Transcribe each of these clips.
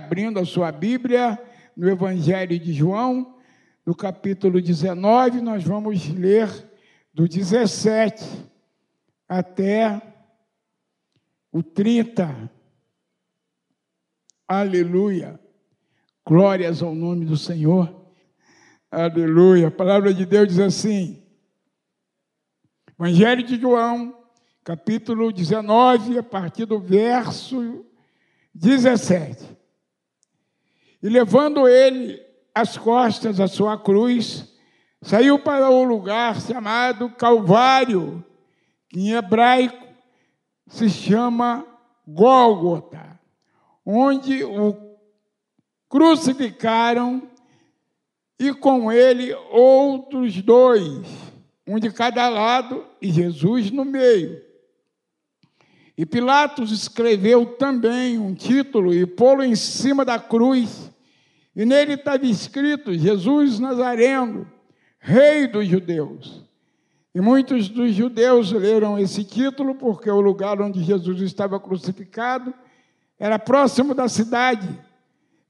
abrindo a sua Bíblia no Evangelho de João, no capítulo 19, nós vamos ler do 17 até o 30. Aleluia. Glórias ao nome do Senhor. Aleluia. A palavra de Deus diz assim: Evangelho de João, capítulo 19, a partir do verso 17. E levando ele as costas a sua cruz, saiu para o lugar chamado Calvário, que em hebraico se chama Gólgota, onde o crucificaram e com ele outros dois, um de cada lado e Jesus no meio. E Pilatos escreveu também um título e pô-lo em cima da cruz. E nele estava escrito: Jesus Nazareno, Rei dos Judeus. E muitos dos judeus leram esse título porque o lugar onde Jesus estava crucificado era próximo da cidade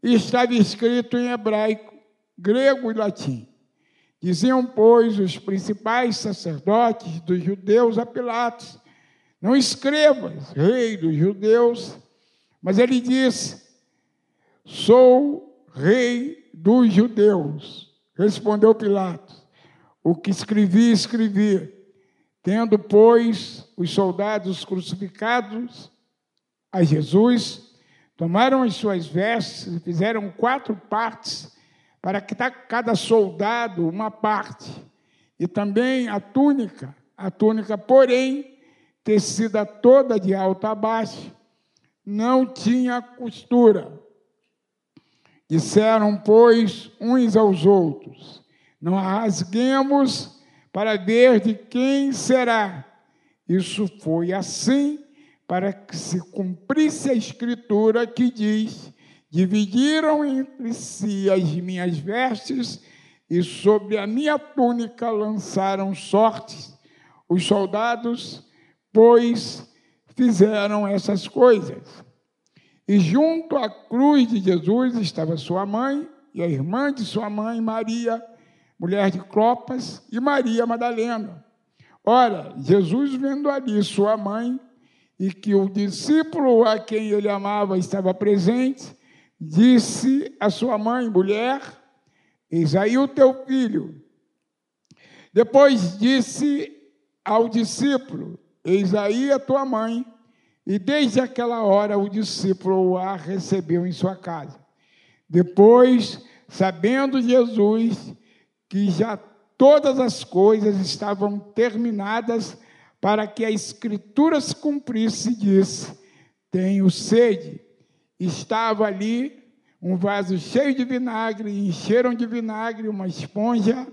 e estava escrito em hebraico grego e latim. Diziam, pois, os principais sacerdotes dos judeus a Pilatos: Não escrevas, rei dos judeus. Mas ele disse: Sou rei dos judeus. Respondeu Pilatos: O que escrevi, escrevi. Tendo, pois, os soldados crucificados a Jesus, tomaram as suas vestes e fizeram quatro partes para que cada soldado uma parte, e também a túnica, a túnica, porém, tecida toda de alto a baixo, não tinha costura. Disseram, pois, uns aos outros: Não a rasguemos para ver de quem será. Isso foi assim para que se cumprisse a escritura que diz: Dividiram entre si as minhas vestes e sobre a minha túnica lançaram sortes. Os soldados, pois, fizeram essas coisas. E junto à cruz de Jesus estava sua mãe e a irmã de sua mãe, Maria, mulher de Clopas, e Maria Madalena. Ora, Jesus vendo ali sua mãe e que o discípulo a quem ele amava estava presente, disse a sua mãe, mulher, eis aí o teu filho. Depois disse ao discípulo, eis aí a tua mãe. E desde aquela hora o discípulo a recebeu em sua casa. Depois, sabendo Jesus que já todas as coisas estavam terminadas para que a escritura se cumprisse, disse: Tenho sede estava ali um vaso cheio de vinagre, encheram de vinagre uma esponja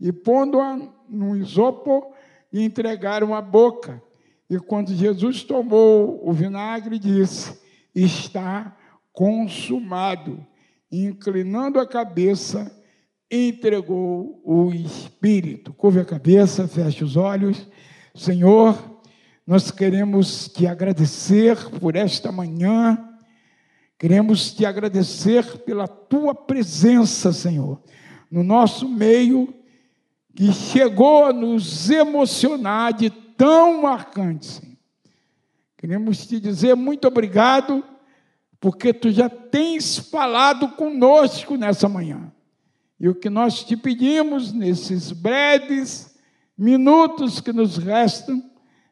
e pondo-a no isopo entregaram a boca. E quando Jesus tomou o vinagre, disse: Está consumado. E, inclinando a cabeça, entregou o Espírito. Curve a cabeça, feche os olhos. Senhor, nós queremos te agradecer por esta manhã Queremos te agradecer pela tua presença, Senhor, no nosso meio, que chegou a nos emocionar de tão marcante, Senhor. Queremos te dizer muito obrigado, porque tu já tens falado conosco nessa manhã. E o que nós te pedimos nesses breves minutos que nos restam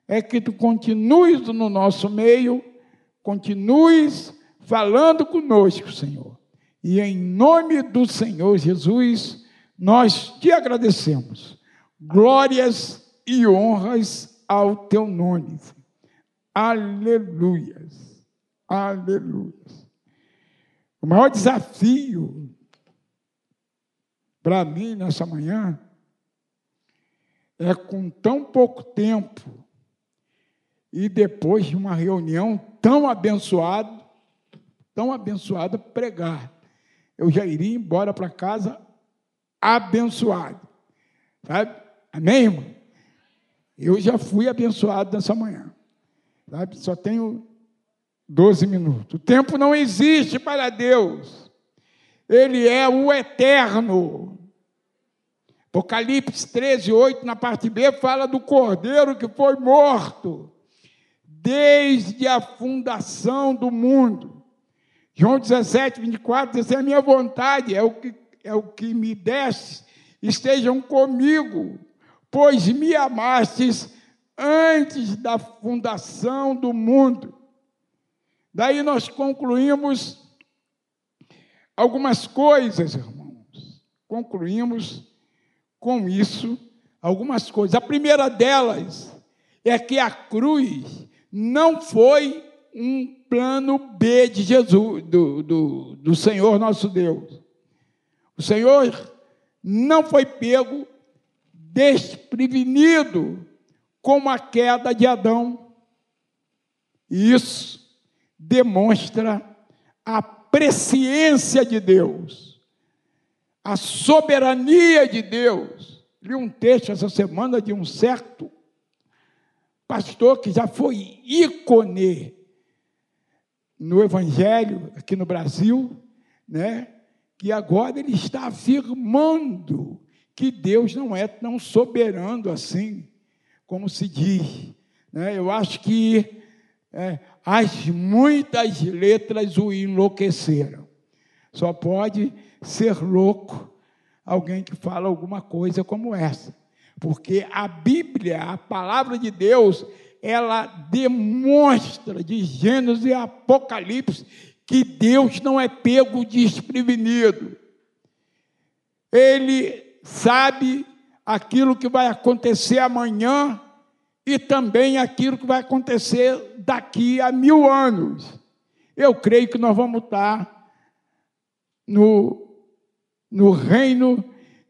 é que tu continues no nosso meio, continues falando conosco, Senhor. E em nome do Senhor Jesus, nós te agradecemos. Glórias e honras ao teu nome. Aleluias. Aleluias. O maior desafio para mim nessa manhã é com tão pouco tempo e depois de uma reunião tão abençoada, tão abençoada pregar. Eu já iria embora para casa abençoado. Sabe? Amém, irmão? Eu já fui abençoado nessa manhã. Sabe? Só tenho 12 minutos. O tempo não existe para Deus. Ele é o eterno. Apocalipse 13, 8, na parte B, fala do cordeiro que foi morto desde a fundação do mundo. João 17, 24 diz: A minha vontade é o que, é o que me deste, estejam comigo, pois me amastes antes da fundação do mundo. Daí nós concluímos algumas coisas, irmãos. Concluímos com isso algumas coisas. A primeira delas é que a cruz não foi um plano B de Jesus, do, do, do Senhor nosso Deus. O Senhor não foi pego desprevenido com a queda de Adão. E isso demonstra a presciência de Deus, a soberania de Deus. Li um texto essa semana de um certo pastor que já foi ícone no Evangelho aqui no Brasil, né? que agora ele está afirmando que Deus não é tão soberano assim, como se diz. Né? Eu acho que é, as muitas letras o enlouqueceram. Só pode ser louco alguém que fala alguma coisa como essa. Porque a Bíblia, a palavra de Deus, ela demonstra de Gênesis e Apocalipse que Deus não é pego desprevenido. Ele sabe aquilo que vai acontecer amanhã e também aquilo que vai acontecer daqui a mil anos. Eu creio que nós vamos estar no, no reino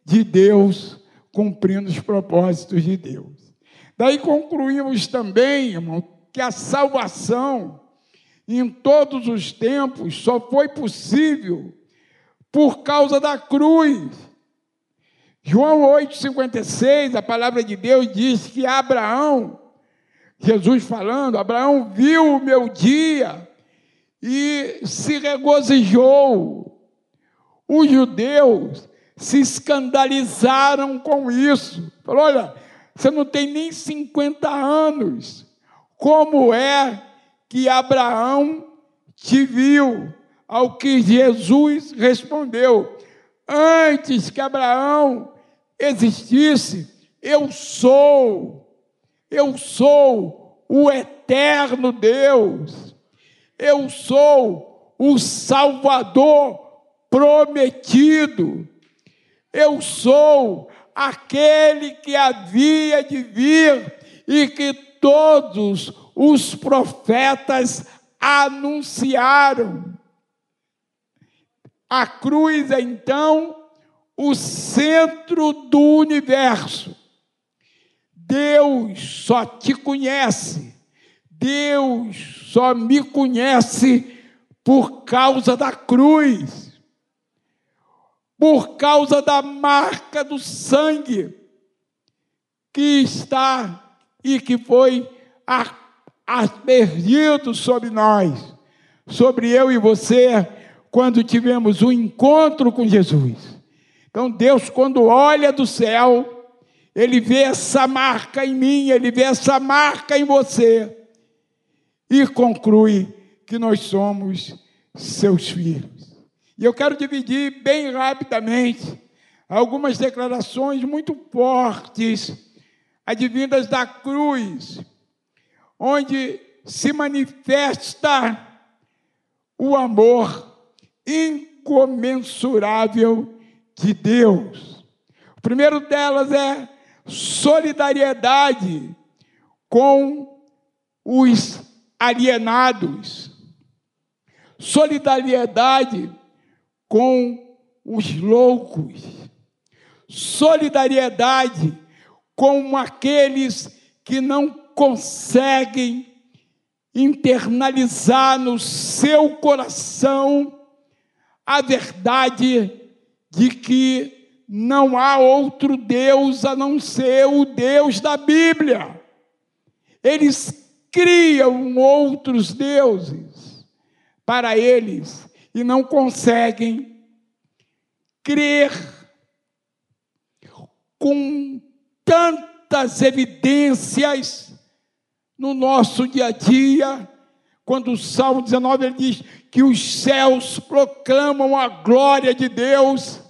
de Deus cumprindo os propósitos de Deus. Daí concluímos também, irmão, que a salvação em todos os tempos só foi possível por causa da cruz. João 8,56, a palavra de Deus diz que Abraão, Jesus falando, Abraão viu o meu dia e se regozijou. Os judeus se escandalizaram com isso. Falou: olha, você não tem nem 50 anos. Como é que Abraão te viu? Ao que Jesus respondeu: Antes que Abraão existisse, eu sou, eu sou o eterno Deus, eu sou o Salvador prometido. Eu sou aquele que havia de vir e que todos os profetas anunciaram. A cruz é então o centro do universo. Deus só te conhece, Deus só me conhece por causa da cruz. Por causa da marca do sangue que está e que foi aspergido sobre nós, sobre eu e você, quando tivemos o um encontro com Jesus. Então, Deus, quando olha do céu, Ele vê essa marca em mim, Ele vê essa marca em você, e conclui que nós somos seus filhos. E eu quero dividir bem rapidamente algumas declarações muito fortes, advindas da cruz, onde se manifesta o amor incomensurável de Deus. O primeiro delas é solidariedade com os alienados. Solidariedade com os loucos, solidariedade com aqueles que não conseguem internalizar no seu coração a verdade de que não há outro Deus a não ser o Deus da Bíblia. Eles criam outros deuses para eles e não conseguem crer com tantas evidências no nosso dia a dia, quando o Salmo 19 ele diz que os céus proclamam a glória de Deus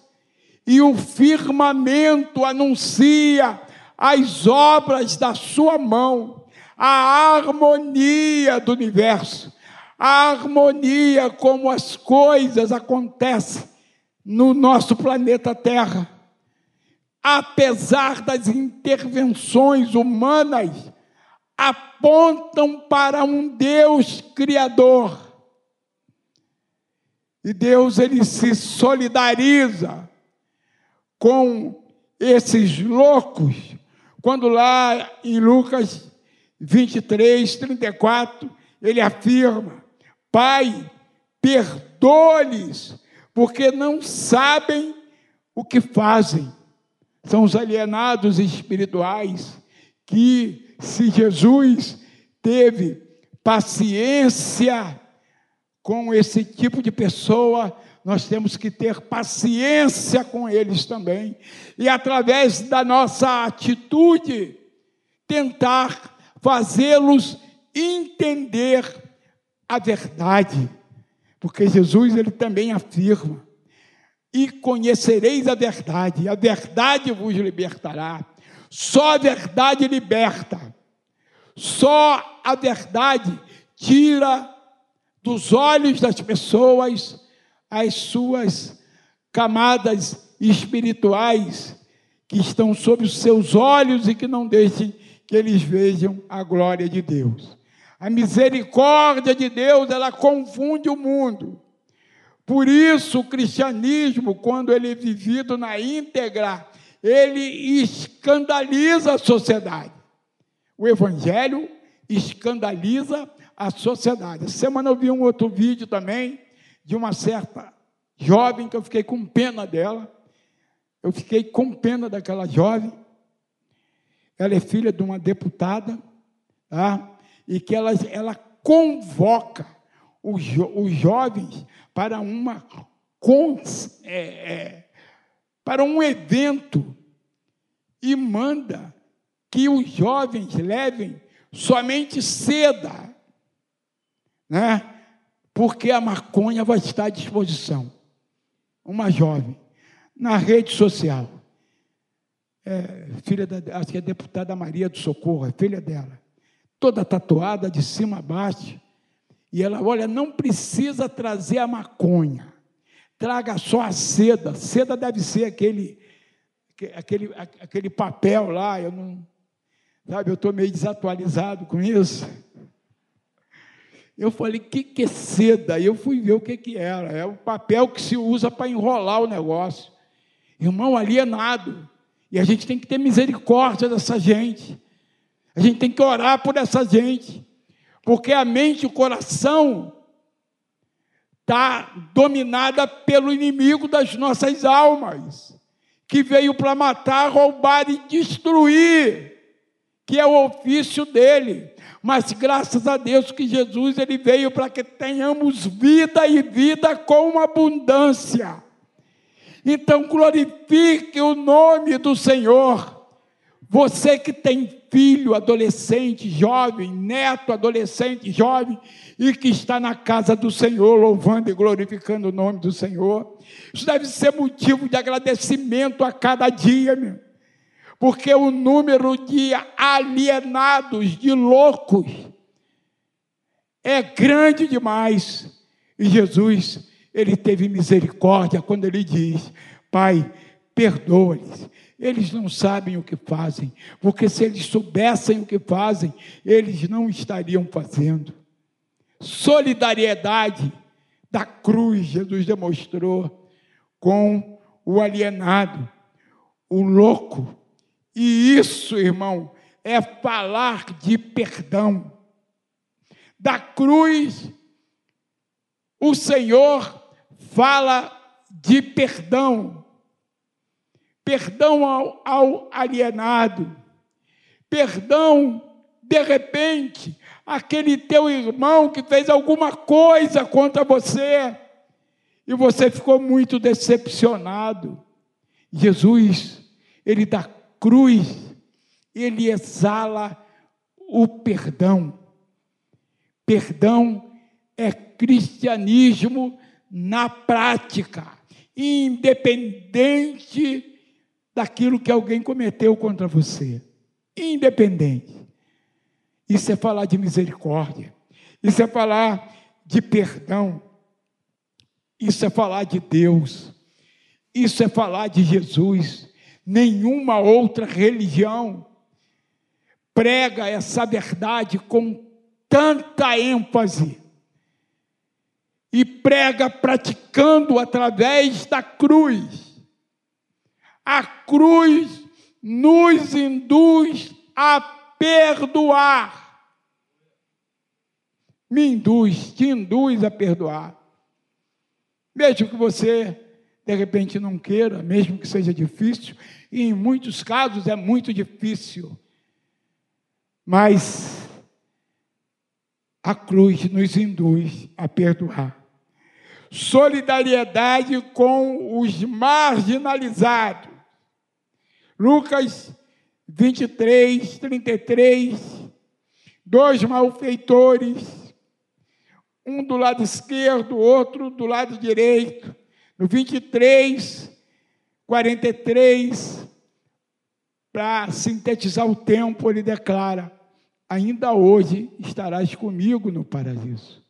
e o firmamento anuncia as obras da sua mão, a harmonia do universo, a harmonia como as coisas acontecem no nosso planeta Terra. Apesar das intervenções humanas, apontam para um Deus criador. E Deus ele se solidariza com esses loucos, quando lá em Lucas 23, 34, ele afirma: Pai, perdoa-lhes, porque não sabem o que fazem. São os alienados espirituais que, se Jesus teve paciência com esse tipo de pessoa, nós temos que ter paciência com eles também. E através da nossa atitude, tentar fazê-los entender a verdade. Porque Jesus ele também afirma: "E conhecereis a verdade, a verdade vos libertará". Só a verdade liberta. Só a verdade tira dos olhos das pessoas as suas camadas espirituais que estão sob os seus olhos e que não deixem que eles vejam a glória de Deus. A misericórdia de Deus, ela confunde o mundo. Por isso, o cristianismo, quando ele é vivido na íntegra, ele escandaliza a sociedade. O evangelho escandaliza a sociedade. Essa semana eu vi um outro vídeo também de uma certa jovem que eu fiquei com pena dela. Eu fiquei com pena daquela jovem. Ela é filha de uma deputada, tá? e que ela, ela convoca os, jo, os jovens para uma é, é, para um evento e manda que os jovens levem somente seda, né? porque a maconha vai estar à disposição. Uma jovem, na rede social, é, filha da, acho que é deputada Maria do Socorro, é filha dela, toda tatuada de cima a baixo, e ela, olha, não precisa trazer a maconha, traga só a seda, seda deve ser aquele, aquele, aquele papel lá, eu não, sabe, eu estou meio desatualizado com isso, eu falei, que, que é seda? E eu fui ver o que, que era. É o papel que se usa para enrolar o negócio. Irmão alienado. E a gente tem que ter misericórdia dessa gente. A gente tem que orar por essa gente. Porque a mente e o coração está dominada pelo inimigo das nossas almas, que veio para matar, roubar e destruir, que é o ofício dele. Mas graças a Deus que Jesus ele veio para que tenhamos vida e vida com abundância. Então glorifique o nome do Senhor. Você que tem filho, adolescente, jovem, neto, adolescente, jovem, e que está na casa do Senhor, louvando e glorificando o nome do Senhor. Isso deve ser motivo de agradecimento a cada dia, meu porque o número de alienados, de loucos, é grande demais. E Jesus, ele teve misericórdia quando ele diz: Pai, perdoa-lhes. Eles não sabem o que fazem, porque se eles soubessem o que fazem, eles não estariam fazendo. Solidariedade da cruz, Jesus demonstrou com o alienado, o louco, e isso, irmão, é falar de perdão. Da cruz, o Senhor fala de perdão. Perdão ao, ao alienado. Perdão, de repente, aquele teu irmão que fez alguma coisa contra você e você ficou muito decepcionado. Jesus, ele dá cruz, ele exala o perdão. Perdão é cristianismo na prática, independente daquilo que alguém cometeu contra você. Independente. Isso é falar de misericórdia. Isso é falar de perdão. Isso é falar de Deus. Isso é falar de Jesus. Nenhuma outra religião prega essa verdade com tanta ênfase e prega praticando através da cruz. A cruz nos induz a perdoar. Me induz, te induz a perdoar. Mesmo que você de repente não queira, mesmo que seja difícil, e em muitos casos é muito difícil. Mas a cruz nos induz a perdoar. Solidariedade com os marginalizados. Lucas 23, 33. Dois malfeitores, um do lado esquerdo, outro do lado direito. No 23, 43, para sintetizar o tempo, ele declara: Ainda hoje estarás comigo no paraíso.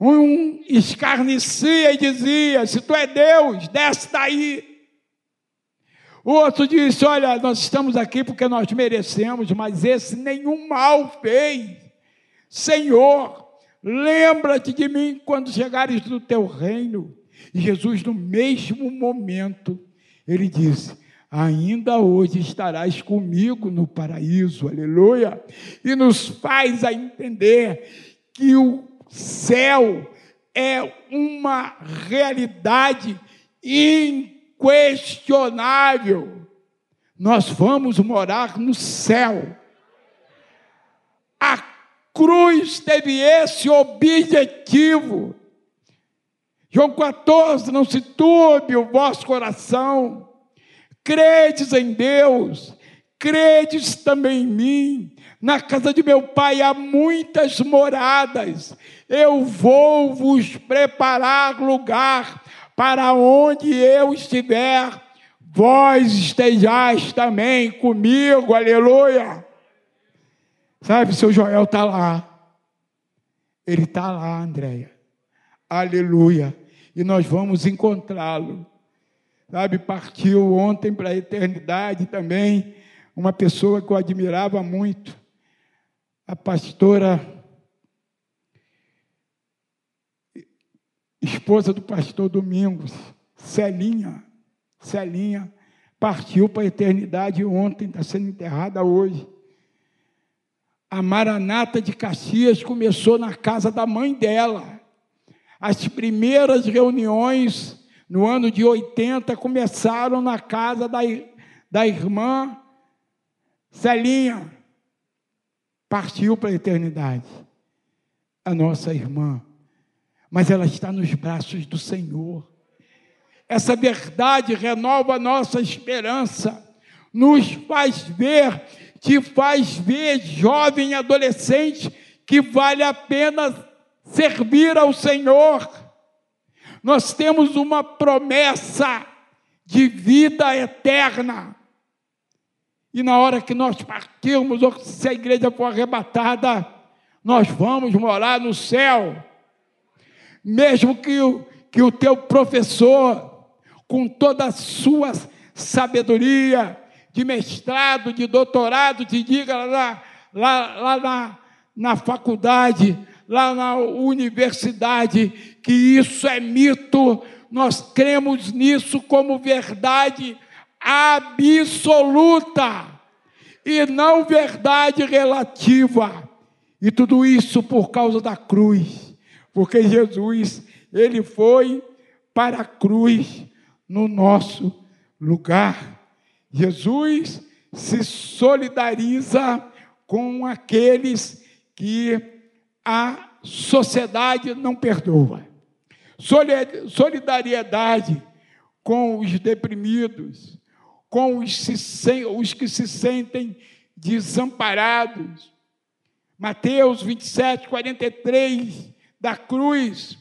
Um escarnecia e dizia: Se tu é Deus, desce daí. O outro disse: Olha, nós estamos aqui porque nós merecemos, mas esse nenhum mal fez. Senhor, lembra-te de mim quando chegares no teu reino. E Jesus, no mesmo momento, ele disse: ainda hoje estarás comigo no paraíso, aleluia, e nos faz a entender que o céu é uma realidade inquestionável. Nós vamos morar no céu. A cruz teve esse objetivo. João 14, não se turbe o vosso coração credes em Deus, credes também em mim. Na casa de meu pai há muitas moradas. Eu vou vos preparar lugar para onde eu estiver, vós estejais também comigo. Aleluia. Sabe, seu Joel está lá. Ele está lá, Andréia. Aleluia. E nós vamos encontrá-lo sabe, partiu ontem para a eternidade também, uma pessoa que eu admirava muito, a pastora, esposa do pastor Domingos, Celinha, Celinha, partiu para a eternidade ontem, está sendo enterrada hoje. A Maranata de Caxias começou na casa da mãe dela. As primeiras reuniões no ano de 80, começaram na casa da, da irmã Celinha. Partiu para a eternidade. A nossa irmã. Mas ela está nos braços do Senhor. Essa verdade renova a nossa esperança, nos faz ver, te faz ver, jovem adolescente, que vale a pena servir ao Senhor nós temos uma promessa de vida eterna. E na hora que nós partirmos, ou se a igreja for arrebatada, nós vamos morar no céu. Mesmo que o, que o teu professor, com toda a sua sabedoria, de mestrado, de doutorado, te diga lá, lá, lá na, na faculdade, lá na universidade, que isso é mito, nós cremos nisso como verdade absoluta e não verdade relativa. E tudo isso por causa da cruz, porque Jesus, ele foi para a cruz no nosso lugar. Jesus se solidariza com aqueles que a sociedade não perdoa. Solidariedade com os deprimidos, com os, os que se sentem desamparados. Mateus 27, 43, da cruz.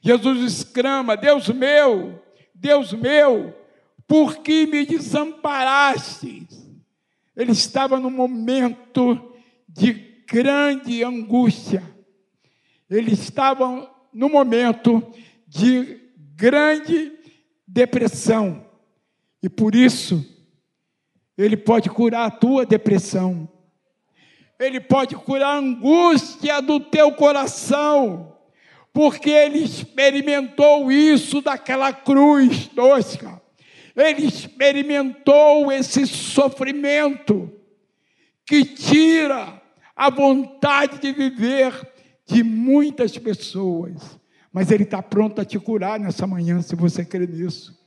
Jesus exclama: Deus meu, Deus meu, por que me desamparaste? Ele estava num momento de grande angústia. Ele estava no momento de grande depressão. E por isso, ele pode curar a tua depressão. Ele pode curar a angústia do teu coração, porque ele experimentou isso daquela cruz tosca. Ele experimentou esse sofrimento que tira a vontade de viver de muitas pessoas. Mas Ele está pronto a te curar nessa manhã, se você crê nisso.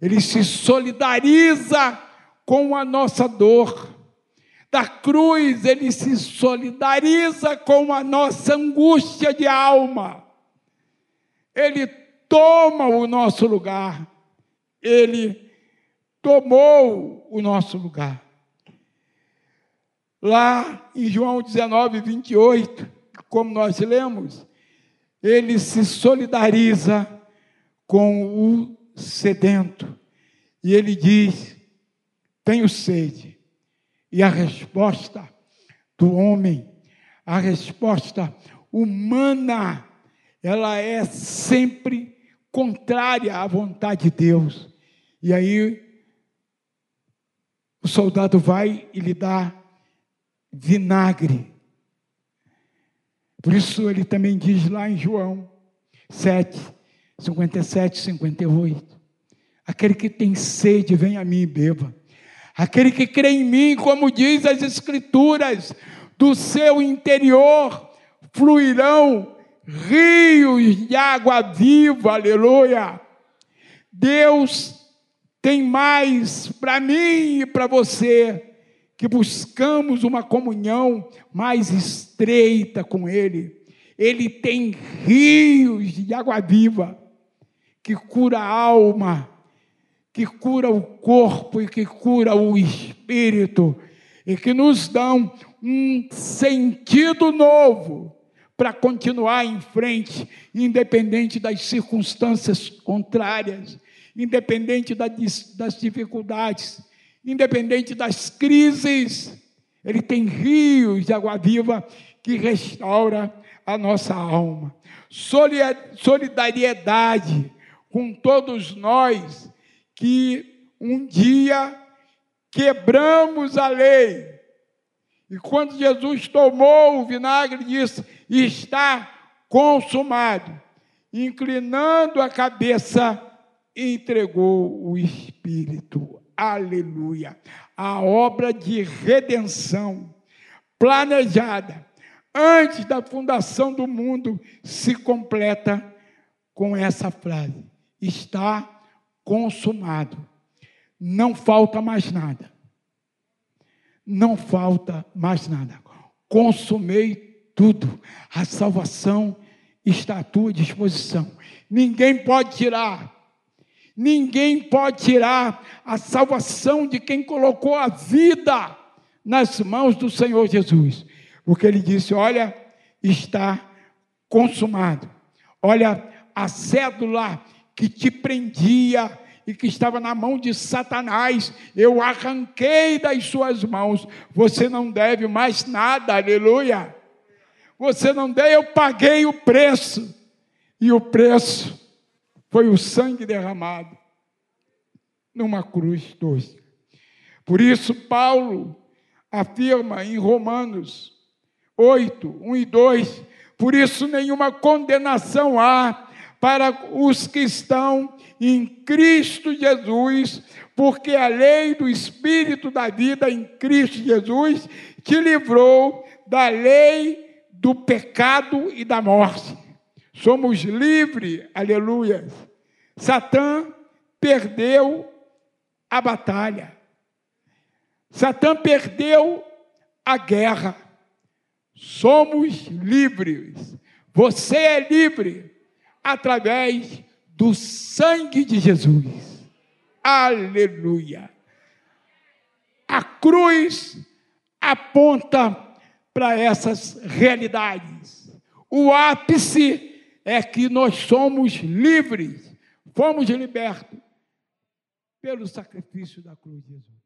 Ele se solidariza com a nossa dor. Da cruz, Ele se solidariza com a nossa angústia de alma. Ele toma o nosso lugar. Ele tomou o nosso lugar. Lá em João 19, 28, como nós lemos, ele se solidariza com o sedento. E ele diz: Tenho sede. E a resposta do homem, a resposta humana, ela é sempre contrária à vontade de Deus. E aí o soldado vai e lhe dá vinagre. Por isso ele também diz lá em João 7, 57, 58. Aquele que tem sede, vem a mim e beba. Aquele que crê em mim, como diz as Escrituras, do seu interior fluirão rios de água viva, aleluia. Deus tem mais para mim e para você que buscamos uma comunhão mais estreita com Ele. Ele tem rios de água viva que cura a alma, que cura o corpo e que cura o espírito e que nos dão um sentido novo para continuar em frente, independente das circunstâncias contrárias, independente das dificuldades independente das crises, ele tem rios de água viva que restaura a nossa alma. Solidariedade com todos nós que um dia quebramos a lei. E quando Jesus tomou o vinagre, disse: Está consumado. Inclinando a cabeça, entregou o Espírito aleluia, a obra de redenção planejada antes da fundação do mundo se completa com essa frase: está consumado. Não falta mais nada. Não falta mais nada. Consumei tudo. A salvação está à tua disposição. Ninguém pode tirar Ninguém pode tirar a salvação de quem colocou a vida nas mãos do Senhor Jesus. Porque ele disse: Olha, está consumado. Olha, a cédula que te prendia e que estava na mão de Satanás, eu arranquei das suas mãos. Você não deve mais nada, aleluia. Você não deve, eu paguei o preço. E o preço foi o sangue derramado numa cruz doce. Por isso, Paulo afirma em Romanos 8, 1 e 2: por isso nenhuma condenação há para os que estão em Cristo Jesus, porque a lei do Espírito da vida em Cristo Jesus te livrou da lei do pecado e da morte somos livres, aleluia. Satã perdeu a batalha. Satã perdeu a guerra. somos livres. Você é livre através do sangue de Jesus. Aleluia. A cruz aponta para essas realidades. O ápice é que nós somos livres, fomos libertos pelo sacrifício da cruz de Jesus.